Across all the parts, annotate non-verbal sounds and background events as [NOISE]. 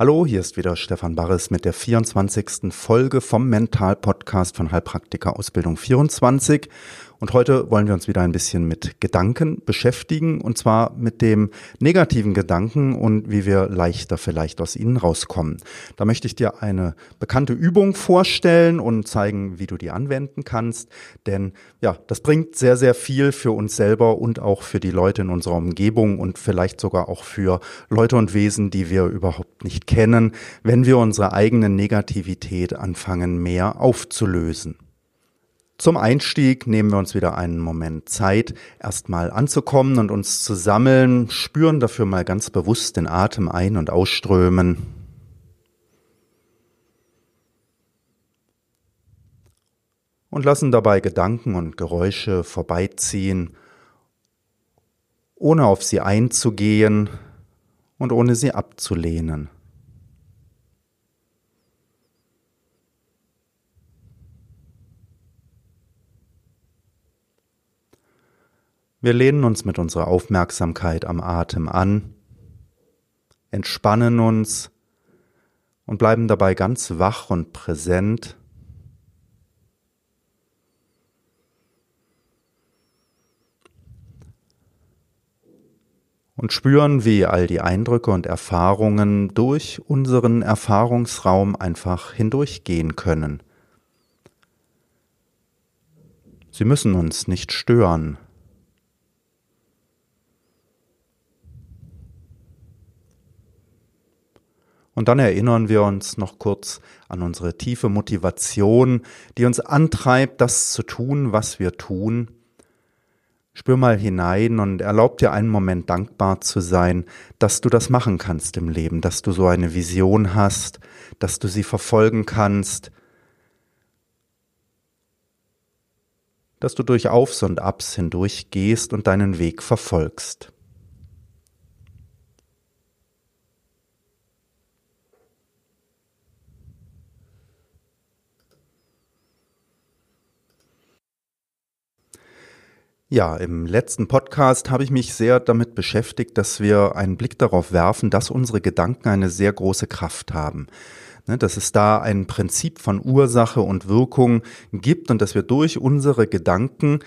Hallo, hier ist wieder Stefan Barres mit der 24. Folge vom Mental-Podcast von Heilpraktiker Ausbildung 24 und heute wollen wir uns wieder ein bisschen mit Gedanken beschäftigen und zwar mit dem negativen Gedanken und wie wir leichter vielleicht aus ihnen rauskommen. Da möchte ich dir eine bekannte Übung vorstellen und zeigen, wie du die anwenden kannst. Denn ja, das bringt sehr, sehr viel für uns selber und auch für die Leute in unserer Umgebung und vielleicht sogar auch für Leute und Wesen, die wir überhaupt nicht kennen, wenn wir unsere eigene Negativität anfangen mehr aufzulösen. Zum Einstieg nehmen wir uns wieder einen Moment Zeit, erstmal anzukommen und uns zu sammeln, spüren dafür mal ganz bewusst den Atem ein- und ausströmen. Und lassen dabei Gedanken und Geräusche vorbeiziehen, ohne auf sie einzugehen und ohne sie abzulehnen. Wir lehnen uns mit unserer Aufmerksamkeit am Atem an, entspannen uns und bleiben dabei ganz wach und präsent. Und spüren, wie all die Eindrücke und Erfahrungen durch unseren Erfahrungsraum einfach hindurchgehen können. Sie müssen uns nicht stören, Und dann erinnern wir uns noch kurz an unsere tiefe Motivation, die uns antreibt, das zu tun, was wir tun. Spür mal hinein und erlaub dir einen Moment dankbar zu sein, dass du das machen kannst im Leben, dass du so eine Vision hast, dass du sie verfolgen kannst, dass du durch Aufs und Abs hindurch gehst und deinen Weg verfolgst. Ja, im letzten Podcast habe ich mich sehr damit beschäftigt, dass wir einen Blick darauf werfen, dass unsere Gedanken eine sehr große Kraft haben. Ne, dass es da ein Prinzip von Ursache und Wirkung gibt und dass wir durch unsere Gedanken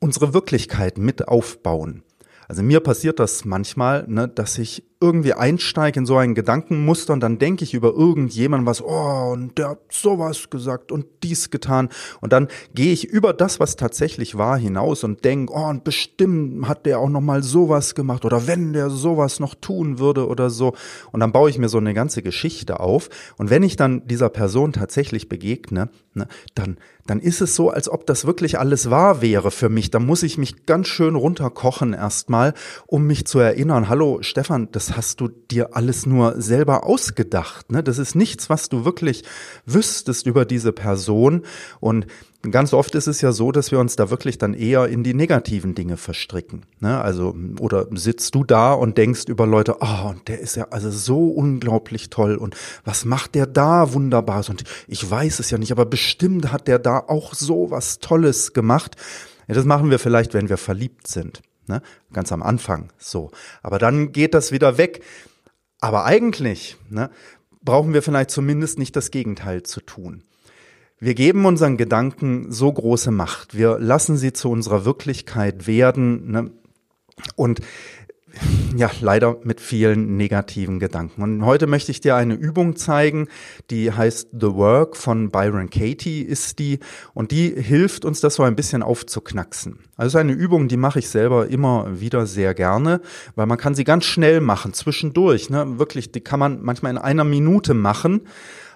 unsere Wirklichkeit mit aufbauen. Also mir passiert das manchmal, ne, dass ich irgendwie einsteige in so ein Gedankenmuster und dann denke ich über irgendjemanden was, oh, und der hat sowas gesagt und dies getan. Und dann gehe ich über das, was tatsächlich war, hinaus und denke, oh, und bestimmt hat der auch noch mal sowas gemacht oder wenn der sowas noch tun würde oder so. Und dann baue ich mir so eine ganze Geschichte auf. Und wenn ich dann dieser Person tatsächlich begegne, ne, dann, dann ist es so, als ob das wirklich alles wahr wäre für mich. Da muss ich mich ganz schön runterkochen erstmal, um mich zu erinnern, hallo Stefan, das hast du dir alles nur selber ausgedacht. Ne? Das ist nichts, was du wirklich wüsstest über diese Person. Und ganz oft ist es ja so, dass wir uns da wirklich dann eher in die negativen Dinge verstricken. Ne? Also, oder sitzt du da und denkst über Leute, oh, und der ist ja also so unglaublich toll und was macht der da wunderbares? Und ich weiß es ja nicht, aber bestimmt hat der da auch so was Tolles gemacht. Ja, das machen wir vielleicht, wenn wir verliebt sind. Ne? Ganz am Anfang so. Aber dann geht das wieder weg. Aber eigentlich ne, brauchen wir vielleicht zumindest nicht das Gegenteil zu tun. Wir geben unseren Gedanken so große Macht. Wir lassen sie zu unserer Wirklichkeit werden. Ne? Und ja, leider mit vielen negativen Gedanken. Und heute möchte ich dir eine Übung zeigen, die heißt The Work von Byron Katie ist die und die hilft uns das so ein bisschen aufzuknacksen. Also eine Übung, die mache ich selber immer wieder sehr gerne, weil man kann sie ganz schnell machen, zwischendurch, ne? Wirklich, die kann man manchmal in einer Minute machen.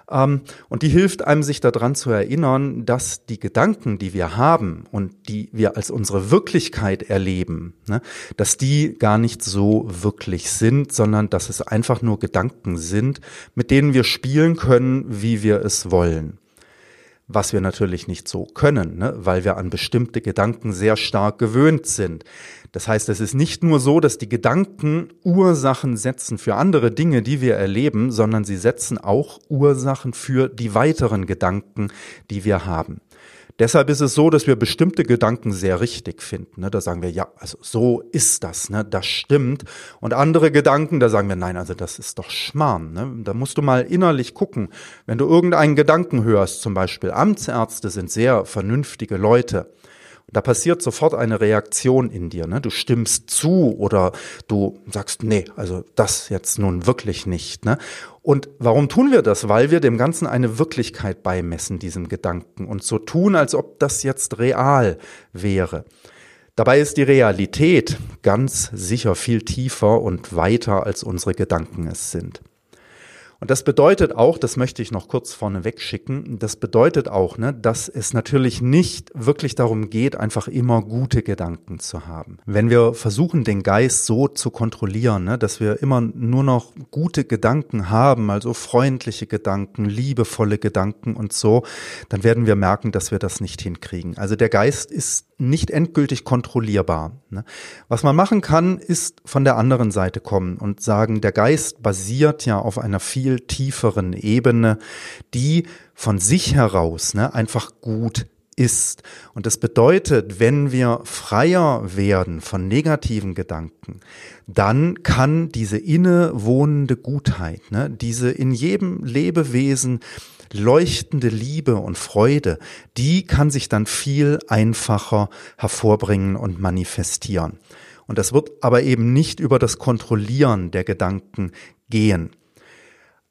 Ähm, und die hilft einem, sich daran zu erinnern, dass die Gedanken, die wir haben und die wir als unsere Wirklichkeit erleben, ne, dass die gar nicht so wirklich sind, sondern dass es einfach nur Gedanken sind, mit denen wir spielen können, wie wir es wollen. Was wir natürlich nicht so können, ne? weil wir an bestimmte Gedanken sehr stark gewöhnt sind. Das heißt, es ist nicht nur so, dass die Gedanken Ursachen setzen für andere Dinge, die wir erleben, sondern sie setzen auch Ursachen für die weiteren Gedanken, die wir haben. Deshalb ist es so, dass wir bestimmte Gedanken sehr richtig finden. Ne? Da sagen wir, ja, also so ist das, ne? das stimmt. Und andere Gedanken, da sagen wir, nein, also das ist doch Schmarrn. Ne? Da musst du mal innerlich gucken. Wenn du irgendeinen Gedanken hörst, zum Beispiel Amtsärzte sind sehr vernünftige Leute. Da passiert sofort eine Reaktion in dir. Ne? Du stimmst zu oder du sagst, nee, also das jetzt nun wirklich nicht. Ne? Und warum tun wir das? Weil wir dem Ganzen eine Wirklichkeit beimessen, diesem Gedanken, und so tun, als ob das jetzt real wäre. Dabei ist die Realität ganz sicher viel tiefer und weiter, als unsere Gedanken es sind. Und das bedeutet auch, das möchte ich noch kurz vorneweg schicken, das bedeutet auch, ne, dass es natürlich nicht wirklich darum geht, einfach immer gute Gedanken zu haben. Wenn wir versuchen, den Geist so zu kontrollieren, ne, dass wir immer nur noch gute Gedanken haben, also freundliche Gedanken, liebevolle Gedanken und so, dann werden wir merken, dass wir das nicht hinkriegen. Also der Geist ist nicht endgültig kontrollierbar. Ne. Was man machen kann, ist von der anderen Seite kommen und sagen, der Geist basiert ja auf einer viel tieferen Ebene, die von sich heraus ne, einfach gut ist. Und das bedeutet, wenn wir freier werden von negativen Gedanken, dann kann diese innewohnende Gutheit, ne, diese in jedem Lebewesen leuchtende Liebe und Freude, die kann sich dann viel einfacher hervorbringen und manifestieren. Und das wird aber eben nicht über das Kontrollieren der Gedanken gehen.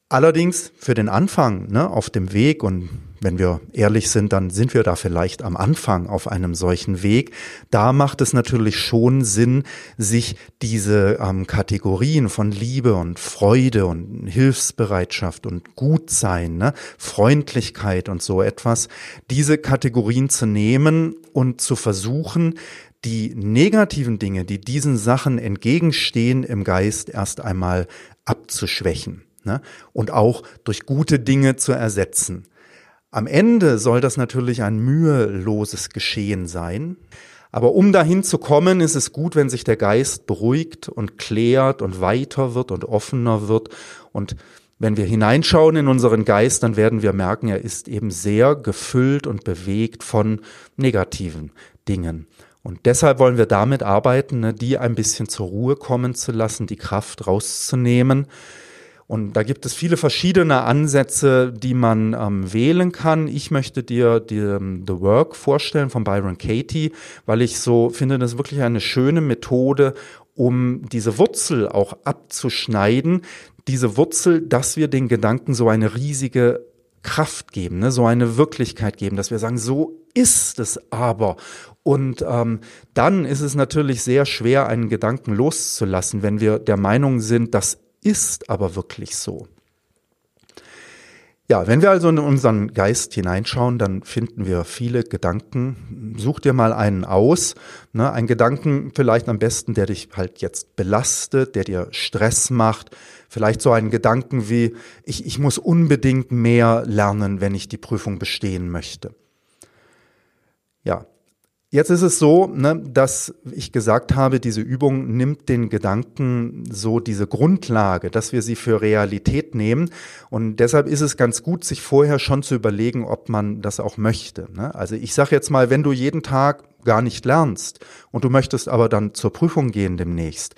Allerdings für den Anfang, ne, auf dem Weg und wenn wir ehrlich sind, dann sind wir da vielleicht am Anfang auf einem solchen Weg. Da macht es natürlich schon Sinn, sich diese ähm, Kategorien von Liebe und Freude und Hilfsbereitschaft und Gutsein, ne, Freundlichkeit und so etwas, diese Kategorien zu nehmen und zu versuchen, die negativen Dinge, die diesen Sachen entgegenstehen, im Geist erst einmal abzuschwächen ne? und auch durch gute Dinge zu ersetzen. Am Ende soll das natürlich ein müheloses Geschehen sein. Aber um dahin zu kommen, ist es gut, wenn sich der Geist beruhigt und klärt und weiter wird und offener wird. Und wenn wir hineinschauen in unseren Geist, dann werden wir merken, er ist eben sehr gefüllt und bewegt von negativen Dingen. Und deshalb wollen wir damit arbeiten, ne, die ein bisschen zur Ruhe kommen zu lassen, die Kraft rauszunehmen und da gibt es viele verschiedene Ansätze, die man ähm, wählen kann. Ich möchte dir die, ähm, The Work vorstellen von Byron Katie, weil ich so finde, das ist wirklich eine schöne Methode, um diese Wurzel auch abzuschneiden. Diese Wurzel, dass wir den Gedanken so eine riesige Kraft geben, ne? so eine Wirklichkeit geben, dass wir sagen, so ist es aber. Und ähm, dann ist es natürlich sehr schwer, einen Gedanken loszulassen, wenn wir der Meinung sind, das ist aber wirklich so. Ja, wenn wir also in unseren Geist hineinschauen, dann finden wir viele Gedanken. Such dir mal einen aus. Ne? Ein Gedanken vielleicht am besten, der dich halt jetzt belastet, der dir Stress macht. Vielleicht so einen Gedanken wie, ich, ich muss unbedingt mehr lernen, wenn ich die Prüfung bestehen möchte. Ja, Jetzt ist es so, ne, dass ich gesagt habe, diese Übung nimmt den Gedanken so diese Grundlage, dass wir sie für Realität nehmen. Und deshalb ist es ganz gut, sich vorher schon zu überlegen, ob man das auch möchte. Ne? Also ich sage jetzt mal, wenn du jeden Tag gar nicht lernst und du möchtest aber dann zur Prüfung gehen demnächst,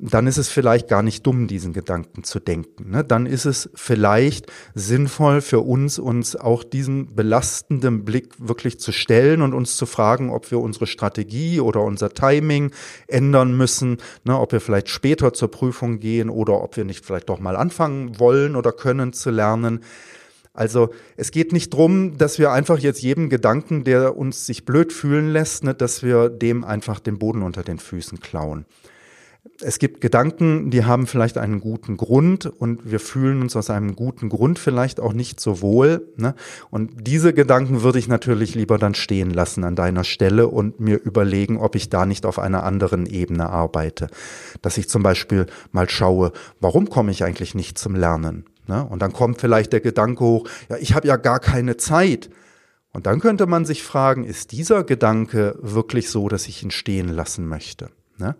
dann ist es vielleicht gar nicht dumm, diesen Gedanken zu denken. Ne? Dann ist es vielleicht sinnvoll für uns, uns auch diesen belastenden Blick wirklich zu stellen und uns zu fragen, ob wir unsere Strategie oder unser Timing ändern müssen, ne? ob wir vielleicht später zur Prüfung gehen oder ob wir nicht vielleicht doch mal anfangen wollen oder können zu lernen. Also es geht nicht drum, dass wir einfach jetzt jedem Gedanken, der uns sich blöd fühlen lässt, ne, dass wir dem einfach den Boden unter den Füßen klauen es gibt Gedanken, die haben vielleicht einen guten Grund und wir fühlen uns aus einem guten Grund vielleicht auch nicht so wohl. Ne? Und diese Gedanken würde ich natürlich lieber dann stehen lassen an deiner Stelle und mir überlegen, ob ich da nicht auf einer anderen Ebene arbeite. Dass ich zum Beispiel mal schaue, warum komme ich eigentlich nicht zum Lernen? Ne? Und dann kommt vielleicht der Gedanke hoch, ja, ich habe ja gar keine Zeit. Und dann könnte man sich fragen, ist dieser Gedanke wirklich so, dass ich ihn stehen lassen möchte? Ne?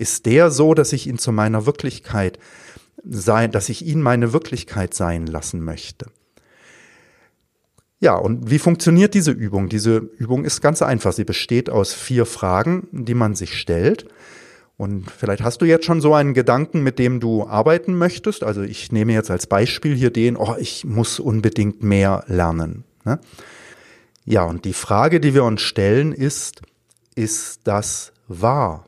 Ist der so, dass ich ihn zu meiner Wirklichkeit sein, dass ich ihn meine Wirklichkeit sein lassen möchte? Ja, und wie funktioniert diese Übung? Diese Übung ist ganz einfach. Sie besteht aus vier Fragen, die man sich stellt. Und vielleicht hast du jetzt schon so einen Gedanken, mit dem du arbeiten möchtest. Also ich nehme jetzt als Beispiel hier den, oh, ich muss unbedingt mehr lernen. Ne? Ja, und die Frage, die wir uns stellen, ist, ist das wahr?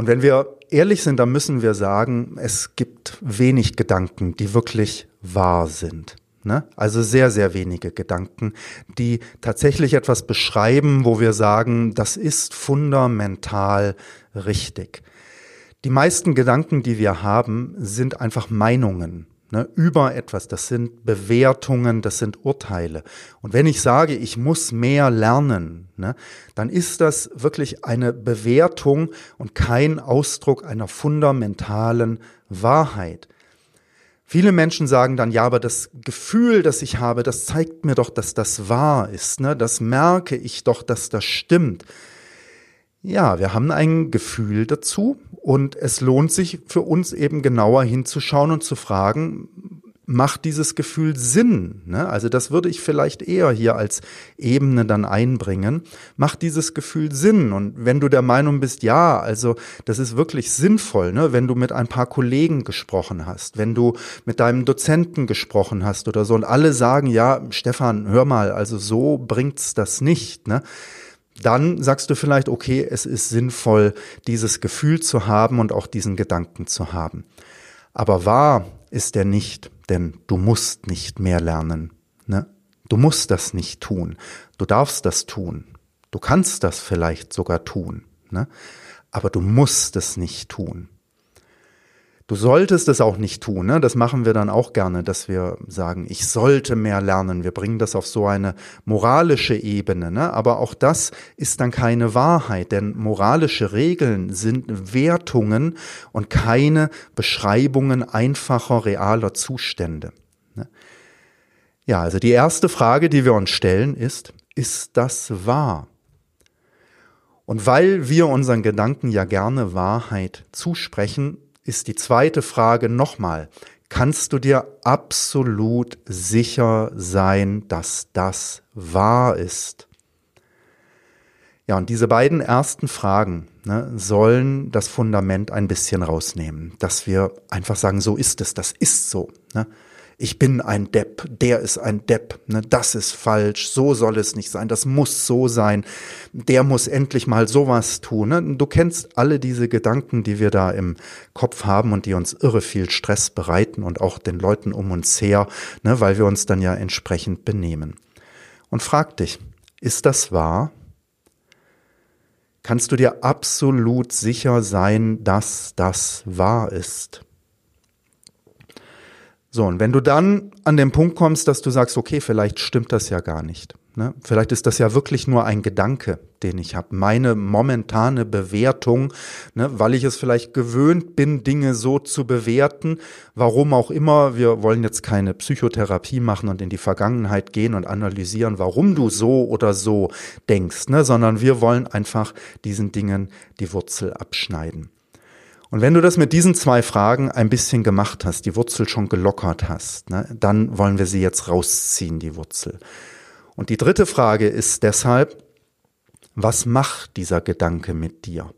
Und wenn wir ehrlich sind, dann müssen wir sagen, es gibt wenig Gedanken, die wirklich wahr sind. Ne? Also sehr, sehr wenige Gedanken, die tatsächlich etwas beschreiben, wo wir sagen, das ist fundamental richtig. Die meisten Gedanken, die wir haben, sind einfach Meinungen ne, über etwas. Das sind Bewertungen, das sind Urteile. Und wenn ich sage, ich muss mehr lernen, ne, dann ist das wirklich eine Bewertung und kein Ausdruck einer fundamentalen Wahrheit. Viele Menschen sagen dann, ja, aber das Gefühl, das ich habe, das zeigt mir doch, dass das wahr ist. Ne? Das merke ich doch, dass das stimmt. Ja, wir haben ein Gefühl dazu und es lohnt sich für uns eben genauer hinzuschauen und zu fragen, macht dieses Gefühl Sinn? Ne? Also das würde ich vielleicht eher hier als Ebene dann einbringen. Macht dieses Gefühl Sinn? Und wenn du der Meinung bist, ja, also das ist wirklich sinnvoll, ne? wenn du mit ein paar Kollegen gesprochen hast, wenn du mit deinem Dozenten gesprochen hast oder so und alle sagen, ja, Stefan, hör mal, also so bringt's das nicht. Ne? Dann sagst du vielleicht, okay, es ist sinnvoll, dieses Gefühl zu haben und auch diesen Gedanken zu haben. Aber wahr ist er nicht denn du musst nicht mehr lernen. Ne? Du musst das nicht tun. Du darfst das tun. Du kannst das vielleicht sogar tun. Ne? Aber du musst es nicht tun. Du solltest es auch nicht tun. Ne? Das machen wir dann auch gerne, dass wir sagen, ich sollte mehr lernen. Wir bringen das auf so eine moralische Ebene. Ne? Aber auch das ist dann keine Wahrheit, denn moralische Regeln sind Wertungen und keine Beschreibungen einfacher, realer Zustände. Ne? Ja, also die erste Frage, die wir uns stellen, ist, ist das wahr? Und weil wir unseren Gedanken ja gerne Wahrheit zusprechen, ist die zweite Frage nochmal, kannst du dir absolut sicher sein, dass das wahr ist? Ja, und diese beiden ersten Fragen ne, sollen das Fundament ein bisschen rausnehmen, dass wir einfach sagen, so ist es, das ist so. Ne? Ich bin ein Depp, der ist ein Depp, ne, das ist falsch, so soll es nicht sein, das muss so sein, der muss endlich mal sowas tun. Ne? Du kennst alle diese Gedanken, die wir da im Kopf haben und die uns irre viel Stress bereiten und auch den Leuten um uns her, ne, weil wir uns dann ja entsprechend benehmen. Und frag dich, ist das wahr? Kannst du dir absolut sicher sein, dass das wahr ist? So, und wenn du dann an den Punkt kommst, dass du sagst, okay, vielleicht stimmt das ja gar nicht. Ne? Vielleicht ist das ja wirklich nur ein Gedanke, den ich habe. Meine momentane Bewertung, ne? weil ich es vielleicht gewöhnt bin, Dinge so zu bewerten. Warum auch immer. Wir wollen jetzt keine Psychotherapie machen und in die Vergangenheit gehen und analysieren, warum du so oder so denkst, ne? sondern wir wollen einfach diesen Dingen die Wurzel abschneiden. Und wenn du das mit diesen zwei Fragen ein bisschen gemacht hast, die Wurzel schon gelockert hast, ne, dann wollen wir sie jetzt rausziehen, die Wurzel. Und die dritte Frage ist deshalb, was macht dieser Gedanke mit dir?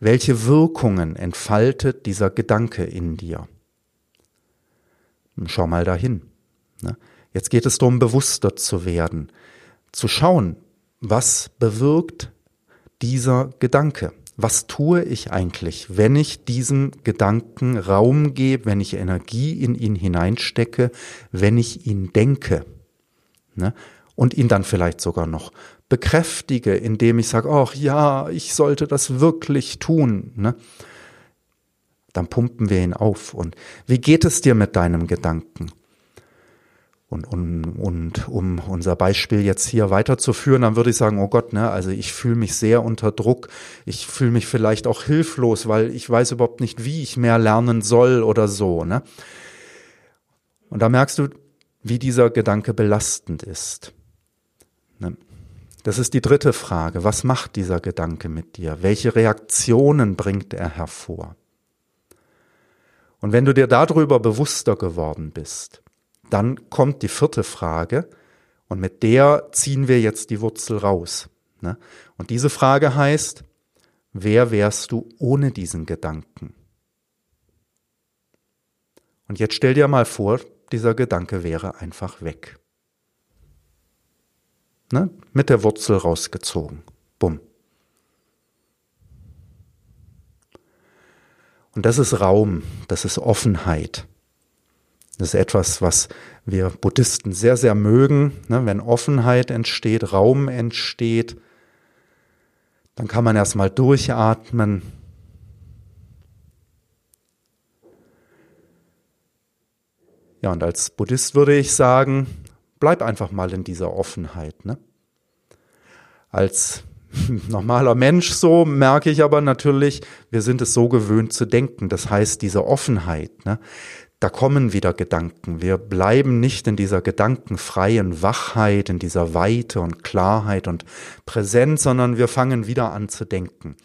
Welche Wirkungen entfaltet dieser Gedanke in dir? Schau mal dahin. Ne? Jetzt geht es darum, bewusster zu werden, zu schauen, was bewirkt dieser Gedanke was tue ich eigentlich, wenn ich diesem Gedanken Raum gebe, wenn ich Energie in ihn hineinstecke, wenn ich ihn denke? Ne? Und ihn dann vielleicht sogar noch bekräftige, indem ich sage, ach ja, ich sollte das wirklich tun. Ne? Dann pumpen wir ihn auf. Und wie geht es dir mit deinem Gedanken? Und, und, und um unser Beispiel jetzt hier weiterzuführen, dann würde ich sagen, oh Gott, ne, also ich fühle mich sehr unter Druck. Ich fühle mich vielleicht auch hilflos, weil ich weiß überhaupt nicht, wie ich mehr lernen soll oder so. Ne? Und da merkst du, wie dieser Gedanke belastend ist. Das ist die dritte Frage. Was macht dieser Gedanke mit dir? Welche Reaktionen bringt er hervor? Und wenn du dir darüber bewusster geworden bist, dann kommt die vierte Frage und mit der ziehen wir jetzt die Wurzel raus. Ne? Und diese Frage heißt, wer wärst du ohne diesen Gedanken? Und jetzt stell dir mal vor, dieser Gedanke wäre einfach weg. Ne? Mit der Wurzel rausgezogen. Bumm. Und das ist Raum, das ist Offenheit. Das ist etwas, was wir Buddhisten sehr, sehr mögen. Ne? Wenn Offenheit entsteht, Raum entsteht, dann kann man erstmal durchatmen. Ja, und als Buddhist würde ich sagen, bleib einfach mal in dieser Offenheit. Ne? Als [LAUGHS] normaler Mensch so merke ich aber natürlich, wir sind es so gewöhnt zu denken. Das heißt, diese Offenheit, ne? Da kommen wieder Gedanken. Wir bleiben nicht in dieser gedankenfreien Wachheit, in dieser Weite und Klarheit und Präsenz, sondern wir fangen wieder an zu denken.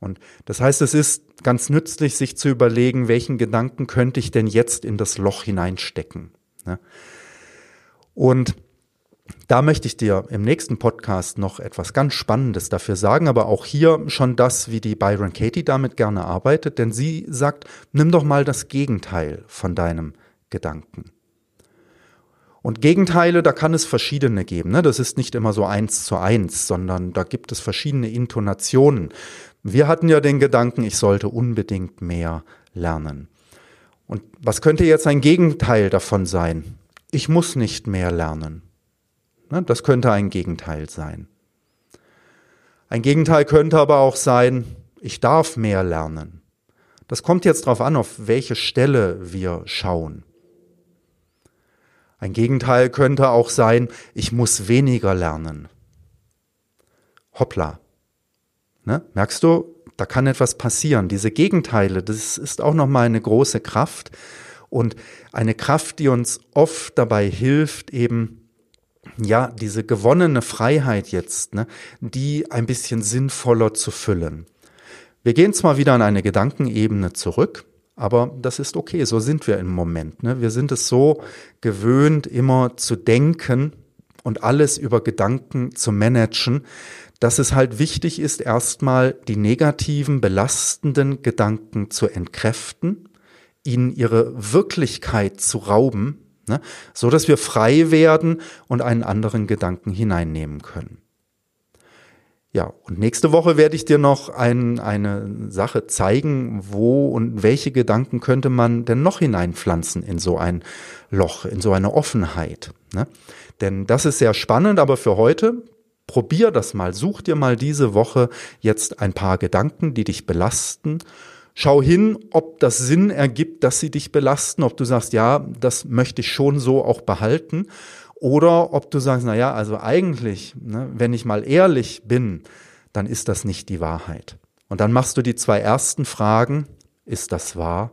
Und das heißt, es ist ganz nützlich, sich zu überlegen, welchen Gedanken könnte ich denn jetzt in das Loch hineinstecken. Ne? Und da möchte ich dir im nächsten Podcast noch etwas ganz Spannendes dafür sagen, aber auch hier schon das, wie die Byron Katie damit gerne arbeitet, denn sie sagt, nimm doch mal das Gegenteil von deinem Gedanken. Und Gegenteile, da kann es verschiedene geben. Ne? Das ist nicht immer so eins zu eins, sondern da gibt es verschiedene Intonationen. Wir hatten ja den Gedanken, ich sollte unbedingt mehr lernen. Und was könnte jetzt ein Gegenteil davon sein? Ich muss nicht mehr lernen. Ne, das könnte ein Gegenteil sein. Ein Gegenteil könnte aber auch sein, ich darf mehr lernen. Das kommt jetzt darauf an, auf welche Stelle wir schauen. Ein Gegenteil könnte auch sein, ich muss weniger lernen. Hoppla. Ne? Merkst du, da kann etwas passieren. Diese Gegenteile, das ist auch nochmal eine große Kraft und eine Kraft, die uns oft dabei hilft, eben ja, diese gewonnene Freiheit jetzt, ne, die ein bisschen sinnvoller zu füllen. Wir gehen zwar wieder an eine Gedankenebene zurück, aber das ist okay, so sind wir im Moment. Ne? Wir sind es so gewöhnt, immer zu denken und alles über Gedanken zu managen, dass es halt wichtig ist, erstmal die negativen, belastenden Gedanken zu entkräften, ihnen ihre Wirklichkeit zu rauben, ne, so dass wir frei werden und einen anderen Gedanken hineinnehmen können. Ja, und nächste Woche werde ich dir noch ein, eine Sache zeigen, wo und welche Gedanken könnte man denn noch hineinpflanzen in so ein Loch, in so eine Offenheit. Ne? Denn das ist sehr spannend, aber für heute Probier das mal, such dir mal diese Woche jetzt ein paar Gedanken, die dich belasten. Schau hin, ob das Sinn ergibt, dass sie dich belasten, ob du sagst, ja, das möchte ich schon so auch behalten. Oder ob du sagst, na ja, also eigentlich, ne, wenn ich mal ehrlich bin, dann ist das nicht die Wahrheit. Und dann machst du die zwei ersten Fragen. Ist das wahr?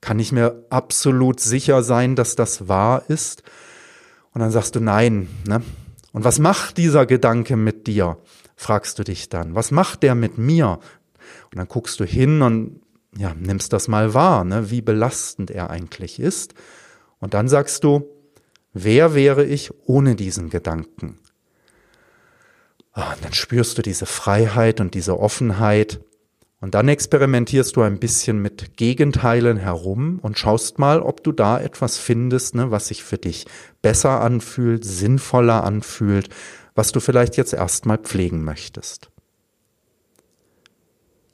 Kann ich mir absolut sicher sein, dass das wahr ist? Und dann sagst du nein, ne? Und was macht dieser Gedanke mit dir? Fragst du dich dann. Was macht der mit mir? Und dann guckst du hin und ja, nimmst das mal wahr, ne, wie belastend er eigentlich ist. Und dann sagst du, wer wäre ich ohne diesen Gedanken? Ah, und dann spürst du diese Freiheit und diese Offenheit und dann experimentierst du ein bisschen mit Gegenteilen herum und schaust mal, ob du da etwas findest, ne, was sich für dich besser anfühlt, sinnvoller anfühlt, was du vielleicht jetzt erstmal pflegen möchtest.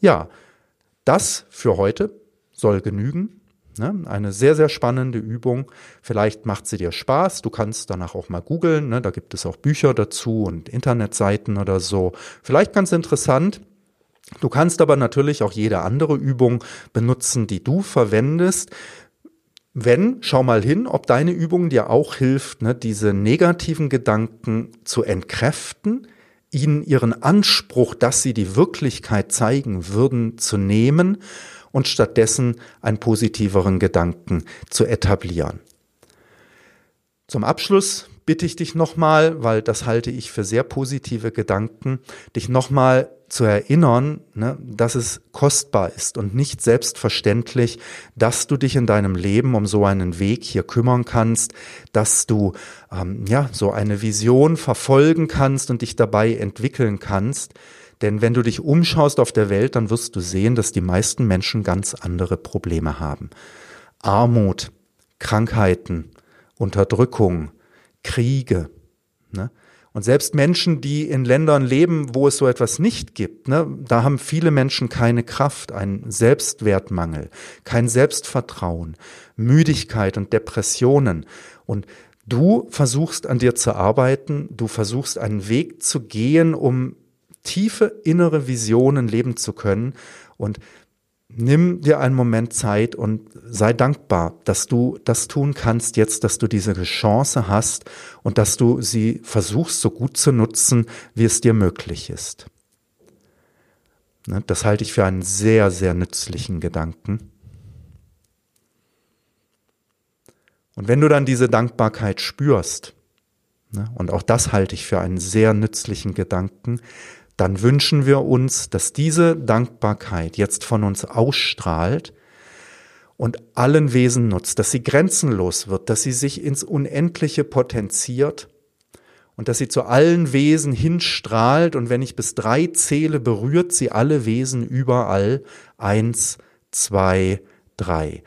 Ja, das für heute soll genügen. Ne? Eine sehr, sehr spannende Übung. Vielleicht macht sie dir Spaß. Du kannst danach auch mal googeln. Ne? Da gibt es auch Bücher dazu und Internetseiten oder so. Vielleicht ganz interessant. Du kannst aber natürlich auch jede andere Übung benutzen, die du verwendest. Wenn, schau mal hin, ob deine Übung dir auch hilft, ne, diese negativen Gedanken zu entkräften, ihnen ihren Anspruch, dass sie die Wirklichkeit zeigen würden, zu nehmen und stattdessen einen positiveren Gedanken zu etablieren. Zum Abschluss bitte ich dich nochmal, weil das halte ich für sehr positive Gedanken, dich nochmal zu erinnern, ne, dass es kostbar ist und nicht selbstverständlich, dass du dich in deinem Leben um so einen Weg hier kümmern kannst, dass du ähm, ja so eine Vision verfolgen kannst und dich dabei entwickeln kannst. Denn wenn du dich umschaust auf der Welt, dann wirst du sehen, dass die meisten Menschen ganz andere Probleme haben. Armut, Krankheiten, Unterdrückung, Kriege. Ne? Und selbst Menschen, die in Ländern leben, wo es so etwas nicht gibt, ne, da haben viele Menschen keine Kraft, einen Selbstwertmangel, kein Selbstvertrauen, Müdigkeit und Depressionen. Und du versuchst an dir zu arbeiten, du versuchst einen Weg zu gehen, um tiefe innere Visionen leben zu können. Und nimm dir einen Moment Zeit und sei dankbar, dass du das tun kannst jetzt, dass du diese Chance hast und dass du sie versuchst so gut zu nutzen, wie es dir möglich ist. Ne, das halte ich für einen sehr, sehr nützlichen Gedanken. Und wenn du dann diese Dankbarkeit spürst, ne, und auch das halte ich für einen sehr nützlichen Gedanken, dann wünschen wir uns, dass diese Dankbarkeit jetzt von uns ausstrahlt und allen Wesen nutzt, dass sie grenzenlos wird, dass sie sich ins Unendliche potenziert und dass sie zu allen Wesen hinstrahlt und wenn ich bis drei zähle, berührt sie alle Wesen überall. Eins, zwei, drei.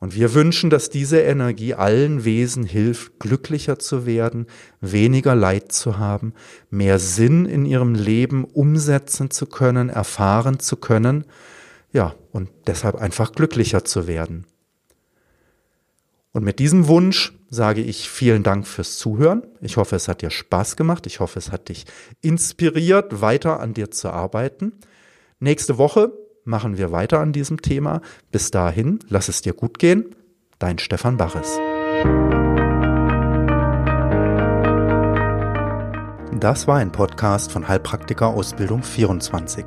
Und wir wünschen, dass diese Energie allen Wesen hilft, glücklicher zu werden, weniger Leid zu haben, mehr Sinn in ihrem Leben umsetzen zu können, erfahren zu können, ja, und deshalb einfach glücklicher zu werden. Und mit diesem Wunsch sage ich vielen Dank fürs Zuhören. Ich hoffe, es hat dir Spaß gemacht. Ich hoffe, es hat dich inspiriert, weiter an dir zu arbeiten. Nächste Woche machen wir weiter an diesem Thema. Bis dahin, lass es dir gut gehen. Dein Stefan Baches. Das war ein Podcast von Heilpraktiker Ausbildung 24.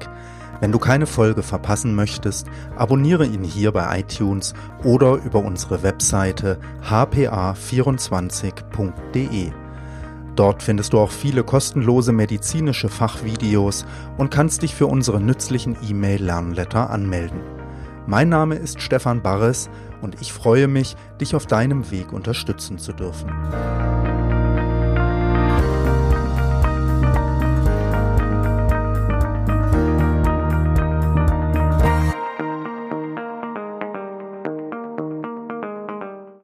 Wenn du keine Folge verpassen möchtest, abonniere ihn hier bei iTunes oder über unsere Webseite hpa24.de. Dort findest du auch viele kostenlose medizinische Fachvideos und kannst dich für unsere nützlichen E-Mail-Lernletter anmelden. Mein Name ist Stefan Barres und ich freue mich, dich auf deinem Weg unterstützen zu dürfen.